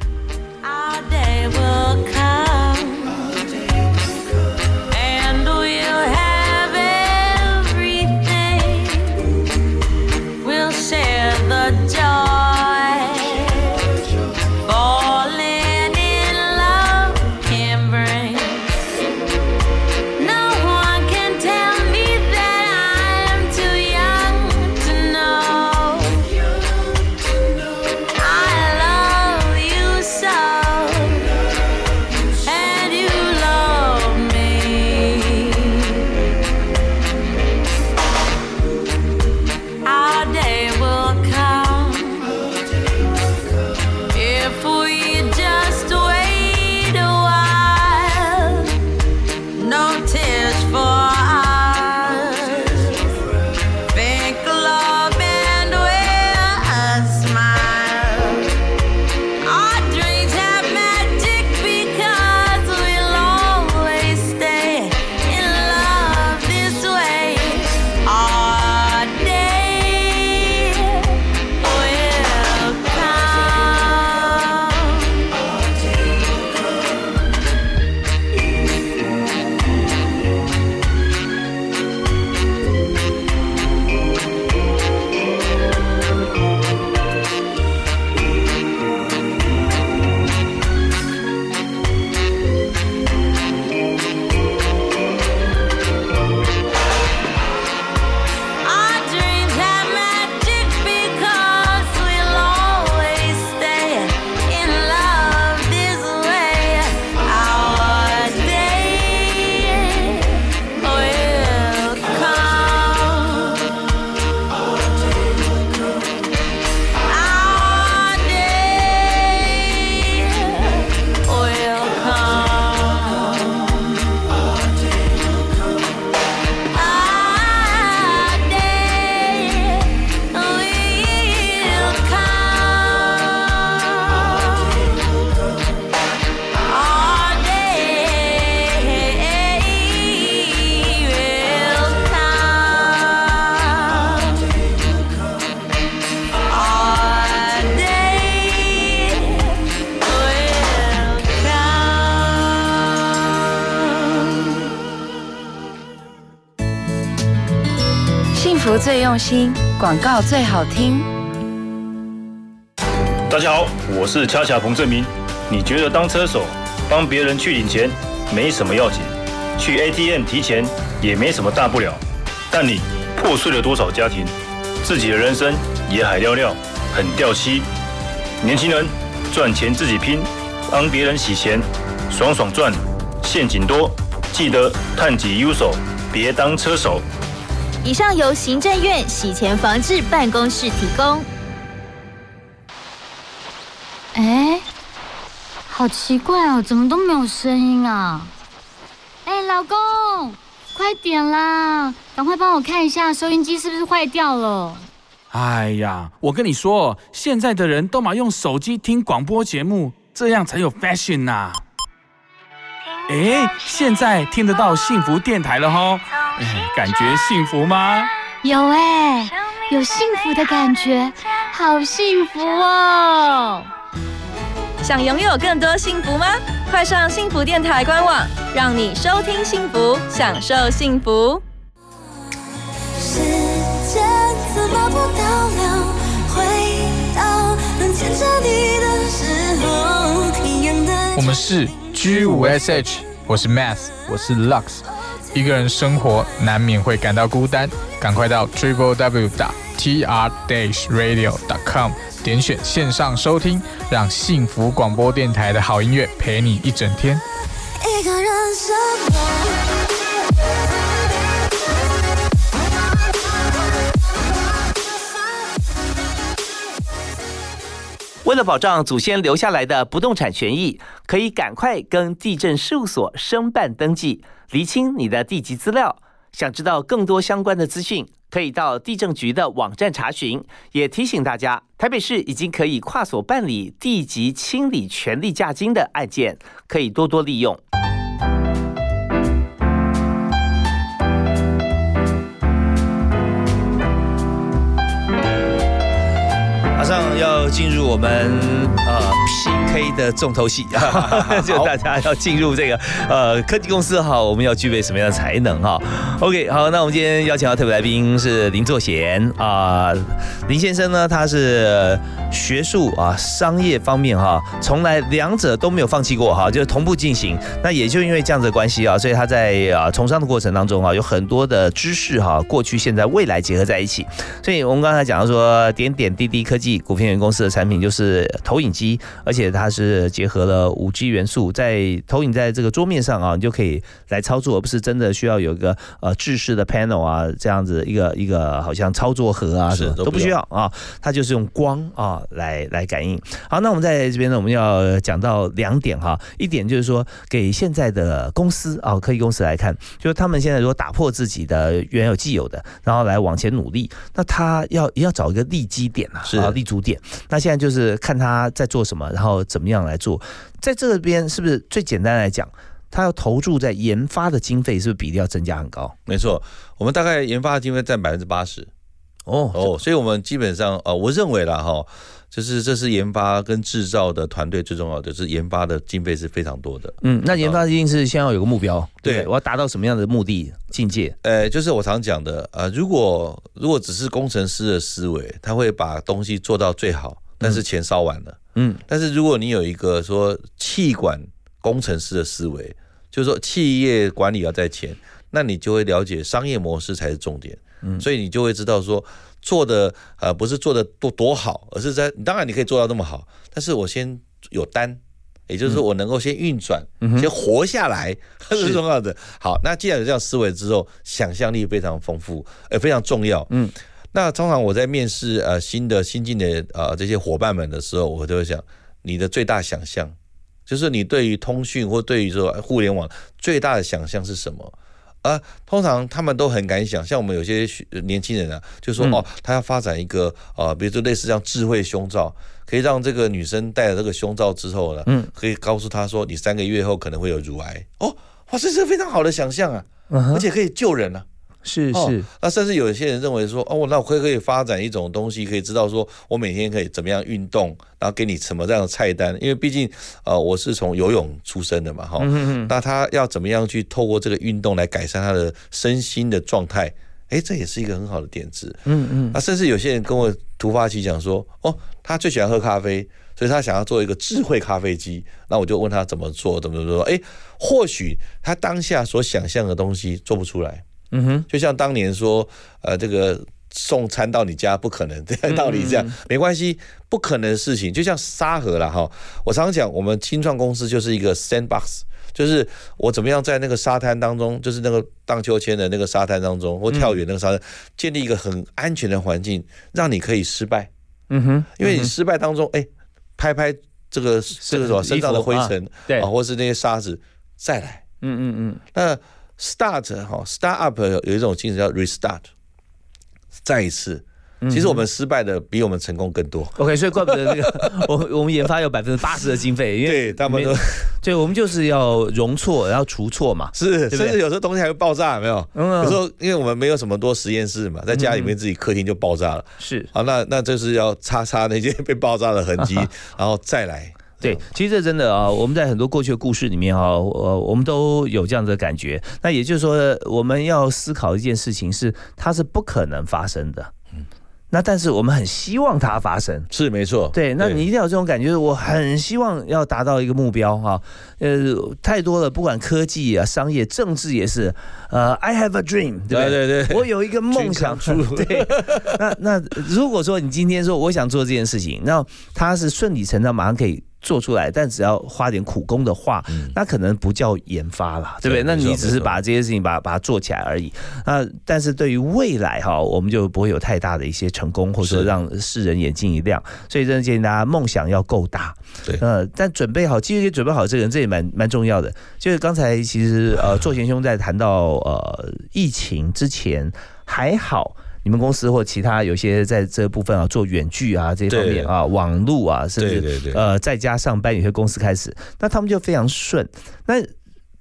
最用心，广告最好听。大家好，我是恰恰彭正明。你觉得当车手帮别人去领钱没什么要紧，去 ATM 提钱也没什么大不了，但你破碎了多少家庭，自己的人生也海尿尿，很掉漆。年轻人赚钱自己拼，帮别人洗钱，爽爽赚，陷阱多，记得探己优手，别当车手。以上由行政院洗钱防治办公室提供。哎，好奇怪哦，怎么都没有声音啊？哎，老公，快点啦，赶快帮我看一下收音机是不是坏掉了。哎呀，我跟你说，现在的人都嘛用手机听广播节目，这样才有 fashion 呐、哎，现在听得到幸福电台了吼，哎，感觉幸福吗？有哎，有幸福的感觉，好幸福哦！想拥有更多幸福吗？快上幸福电台官网，让你收听幸福，享受幸福。时间怎么不倒流？我们是 G 五 SH，我是 Math，我是 Lux。一个人生活难免会感到孤单，赶快到 triple w 打 t r dash radio dot com 点选线上收听，让幸福广播电台的好音乐陪你一整天。一个人生活。为了保障祖先留下来的不动产权益，可以赶快跟地震事务所申办登记，厘清你的地籍资料。想知道更多相关的资讯，可以到地政局的网站查询。也提醒大家，台北市已经可以跨所办理地籍清理权利价金的案件，可以多多利用。马上要进入我们呃 PK 的重头戏，就大家要进入这个呃科技公司哈，我们要具备什么样的才能哈？OK，好，那我们今天邀请到特别来宾是林作贤啊、林先生呢，他是学术啊、商业方面哈，从来两者都没有放弃过哈，就是同步进行。那也就因为这样子的关系啊，所以他在啊从商的过程当中啊，有很多的知识哈，过去、现在、未来结合在一起。所以我们刚才讲到说，点点滴滴科技股份有限公司的产品就是投影机，而且它是结合了五 G 元素，在投影在这个桌面上啊，你就可以来操作，而不是真的需要有一个呃制式的 panel 啊，这样子一个一个好像操作盒啊，什么都不是都不需要啊，它就是用光啊来来感应。好，那我们在这边呢，我们要讲到两点哈，一点就是说给现在的公司啊，科技公司来看，就是他们现在如果打破自己的原有既有的，然后来往前努力，那他要要找一个立基点啊，是啊立足点。那现在就是看他在做什么，然后怎么样来做。在这边是不是最简单来讲，他要投注在研发的经费是不是比例要增加很高？没错，我们大概研发的经费占百分之八十。哦哦，所以我们基本上呃，我认为啦哈，就是这是研发跟制造的团队最重要的，就是研发的经费是非常多的。嗯，那研发一定是先要有个目标，对，我要达到什么样的目的境界？呃，就是我常讲的，呃，如果如果只是工程师的思维，他会把东西做到最好，但是钱烧完了。嗯，但是如果你有一个说气管工程师的思维，就是说企业管理要在前，那你就会了解商业模式才是重点。嗯所以你就会知道说做的呃不是做的多多好，而是在当然你可以做到那么好，但是我先有单。也就是说，我能够先运转，嗯先活下来，是重要的。好，那既然有这样思维之后，想象力非常丰富，呃，非常重要。嗯，那通常我在面试呃新的新进的呃这些伙伴们的时候，我都会想，你的最大想象，就是你对于通讯或对于说互联网最大的想象是什么？啊，通常他们都很敢想，像我们有些学年轻人啊，就说、嗯哦，他要发展一个呃，比如说类似像智慧胸罩，可以让这个女生戴了这个胸罩之后呢，嗯，可以告诉她说，你三个月后可能会有乳癌。哦，哇，这是非常好的想象啊，嗯而且可以救人啊。哦是是，那甚至有些人认为说，哦，那我可以可以发展一种东西，可以知道说我每天可以怎么样运动，然后给你什么这样的菜单，因为毕竟呃我是从游泳出身的嘛，哈、嗯哼哼那他要怎么样去透过这个运动来改善他的身心的状态？哎，这也是一个很好的点子。嗯嗯那，甚至有些人跟我突发奇想说，哦，他最喜欢喝咖啡，所以他想要做一个智慧咖啡机。那我就问他怎么做，怎么怎么做？哎，或许他当下所想象的东西做不出来。嗯哼，就像当年说，呃，这个送餐到你家不可能，这样道理这样。嗯没关系，不可能的事情，就像沙盒了哈。我常常讲，我们新创公司就是一个 sandbox，就是我怎么样在那个沙滩当中，就是那个荡秋千的那个沙滩当中，或跳远那个沙滩，建立一个很安全的环境，让你可以失败。嗯哼，因为你失败当中，哎，拍拍这个这个什么身上的灰尘啊，对。啊，或是那些沙子，再来。嗯嗯嗯，那 start 哈，start up 有有一种精神叫 restart，再一次。其实我们失败的比我们成功更多。OK，所以怪不得那个 我我们研发有百分之八十的经费，因为对他们都，对我们就是要容错，然后除错嘛，是，甚至有时候东西还会爆炸，有没有？嗯有时候因为我们没有什么多实验室嘛，在家里面自己客厅就爆炸了。是啊，那那就是要擦擦那些 被爆炸的痕迹，然后再来。对，其实这真的啊，我们在很多过去的故事里面啊，呃，我们都有这样的感觉。那也就是说，我们要思考一件事情是，它是不可能发生的。那但是我们很希望它发生，是没错。对，那你一定要有这种感觉，我很希望要达到一个目标哈。呃，太多了，不管科技啊、商业、政治也是。呃，I have a dream，对不对？对我有一个梦想 对，那那如果说你今天说我想做这件事情，那它是顺理成章，马上可以。做出来，但只要花点苦功的话，那可能不叫研发啦，对不对？那你只是把这些事情把把它做起来而已。那但是对于未来哈，我们就不会有太大的一些成功，或者说让世人眼睛一亮。所以真的建议大家梦想要够大，对，呃，但准备好，其实也准备好这个人，这也蛮蛮重要的。就是刚才其实呃，作贤兄在谈到呃疫情之前还好。你们公司或其他有些在这部分啊做远距啊这些方面啊网络啊，甚至呃在家上班，有些公司开始，那他们就非常顺。那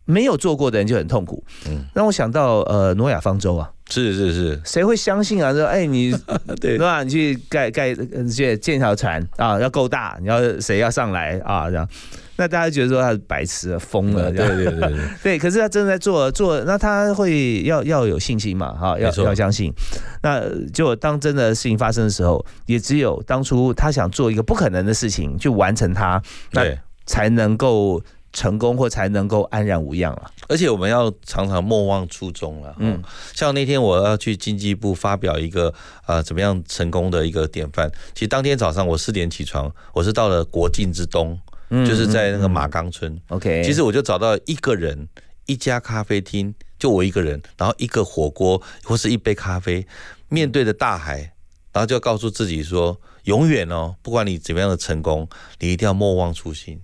没有做过的人就很痛苦。嗯，让我想到呃诺亚方舟啊，是是是，谁会相信啊？说哎你 对对吧？你去盖盖呃去建条船啊，要够大，你要谁要上来啊这样。那大家觉得说他是白痴了、疯了，对对对对 对。可是他真的在做做，那他会要要有信心嘛？哈，要要相信。那就当真的事情发生的时候，也只有当初他想做一个不可能的事情去完成它，那才能够成功，或才能够安然无恙啊。而且我们要常常莫忘初衷了。嗯，像那天我要去经济部发表一个呃怎么样成功的一个典范。其实当天早上我四点起床，我是到了国境之东，嗯就是在那个马岗村。OK，其实我就找到一个人，一家咖啡厅，就我一个人，然后一个火锅或是一杯咖啡，面对着大海，然后就告诉自己说，永远哦，不管你怎么样的成功，你一定要莫忘初心。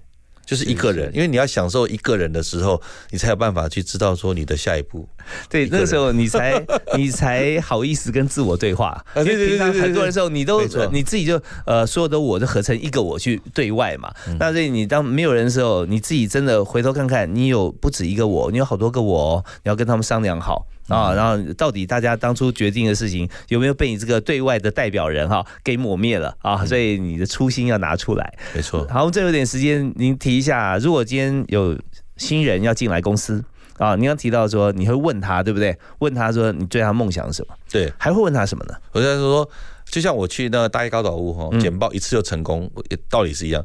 就是一个人，因为你要享受一个人的时候，你才有办法去知道说你的下一步。对，那个时候你才 你才好意思跟自我对话。啊对对对因为平常对对很多人时候，你都你自己就呃所有的我都合成一个我去对外嘛。嗯那所以你当没有人的时候，你自己真的回头看看，你有不止一个我，你有好多个我哦，你要跟他们商量好。嗯啊，然后到底大家当初决定的事情有没有被你这个对外的代表人哈给抹灭了啊？所以你的初心要拿出来。嗯没错，好，我们这有点时间，您提一下，如果今天有新人要进来公司啊，您刚提到说你会问他，对不对？问他说你对他梦想是什么？对，还会问他什么呢？我在说，就像我去那个大一高岛屋哈，嗯简报一次就成功，也道理是一样。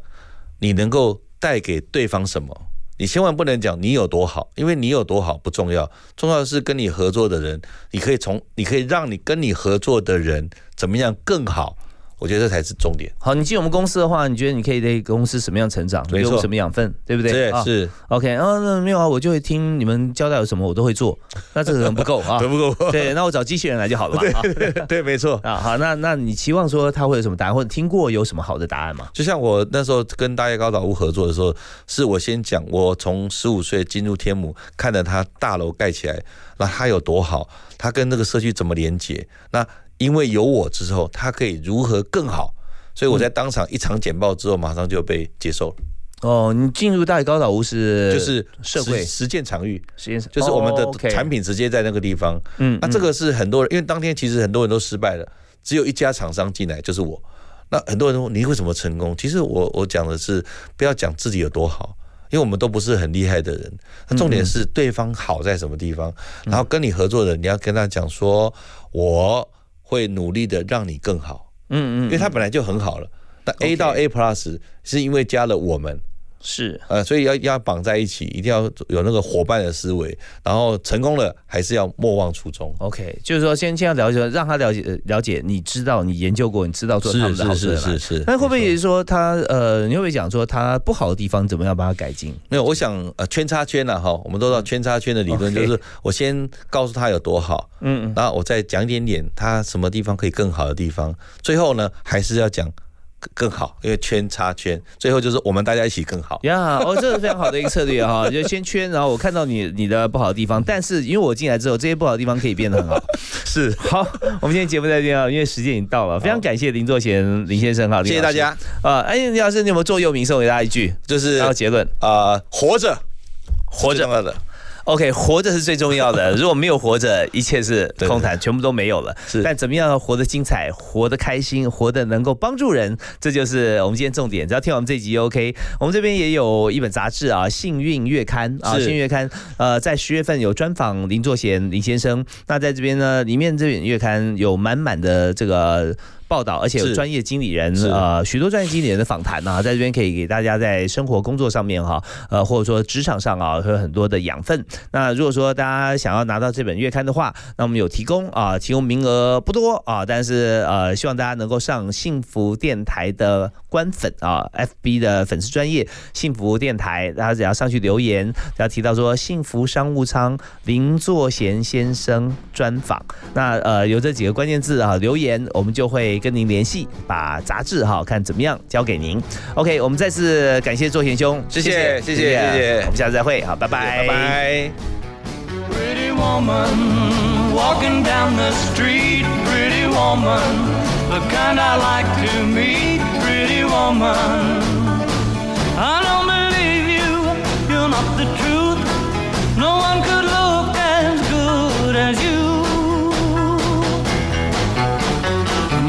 你能够带给对方什么？你千万不能讲你有多好，因为你有多好不重要，重要的是跟你合作的人，你可以从你可以让你跟你合作的人怎么样更好。我觉得这才是重点。好，你进我们公司的话，你觉得你可以对公司什么样成长？没错给我们什么养分，对不对？啊对是 OK，啊，那没有啊，我就会听你们交代有什么我都会做，那这个可能不够 啊，不够对，那我找机器人来就好了嘛。啊 对对，没错啊。好，那那你期望说他会有什么答案，或者听过有什么好的答案吗？就像我那时候跟大业高岛屋合作的时候，是我先讲我从十五岁进入天母，看着他大楼盖起来，那他有多好，他跟那个社区怎么连接？那因为有我之后，他可以如何更好？所以我在当场一场简报之后，马上就被接受了。哦，你进入大理高岛屋是就是社会实实践场域，实验室就是我们的产品直接在那个地方。嗯那这个是很多人，因为当天其实很多人都失败了，只有一家厂商进来，就是我。那很多人说你为什么成功？其实我我讲的是不要讲自己有多好，因为我们都不是很厉害的人。那重点是对方好在什么地方，然后跟你合作的，你要跟他讲说，我会努力的让你更好。嗯嗯，因为他本来就很好了。那 A 到 A Plus 是因为加了我们。是，呃，所以要要绑在一起，一定要有那个伙伴的思维，然后成功了还是要莫忘初衷。OK，就是说先先要了解，让他了解呃了解，你知道你研究过，你知道做他们的好处在哪里是是是那会不会也是说他呃，你会不会讲说他不好的地方怎么样把它改进？没有，我想呃圈叉圈呐、哈，我们都知道圈叉圈的理论就是我先告诉他有多好，嗯嗯。然后我再讲一点点他什么地方可以更好的地方，最后呢还是要讲更更好，因为圈插圈，最后就是我们大家一起更好。呀哦，这是非常好的一个策略哈，就先圈，然后我看到你你的不好的地方，但是因为我进来之后，这些不好的地方可以变得很好。是，好，我们今天节目再见啊，因为时间已经到了，非常感谢林作贤林先生哈，谢谢大家。啊，哎，林老师，你有没有座右铭送给大家一句？就是然后结论啊、活着，活着的。OK，活着是最重要的。如果没有活着，一切是空谈，全部都没有了。是但怎么样活得精彩，活得开心，活得能够帮助人，这就是我们今天重点。只要听完我们这集 OK。我们这边也有一本杂志啊，《幸运月刊》啊，《幸运月刊》呃，在十月份有专访林作贤林先生。那在这边呢，里面这本月刊有满满的这个。报道，而且有是专业经理人呃许多专业经理人的访谈啊，在这边可以给大家在生活工作上面哈，呃或者说职场上啊，会有很多的养分。那如果说大家想要拿到这本月刊的话，那我们有提供啊，提供名额不多啊，但是呃希望大家能够上幸福电台的官粉啊，FB 的粉丝专业幸福电台，大家只要上去留言，只要提到说幸福商务舱林作贤先生专访，那呃有这几个关键字啊留言，我们就会跟您联系，把杂志哈看怎么样交给您。OK，我们再次感谢作贤兄，谢谢谢谢谢谢我们下次再会，好，拜拜，拜拜。Pretty woman walking down the street, pretty woman, the kind I like to meet, pretty woman. I don't believe you, you're not the truth. No one could look as good as you.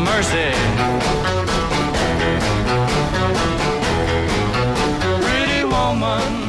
Mercy. Pretty woman.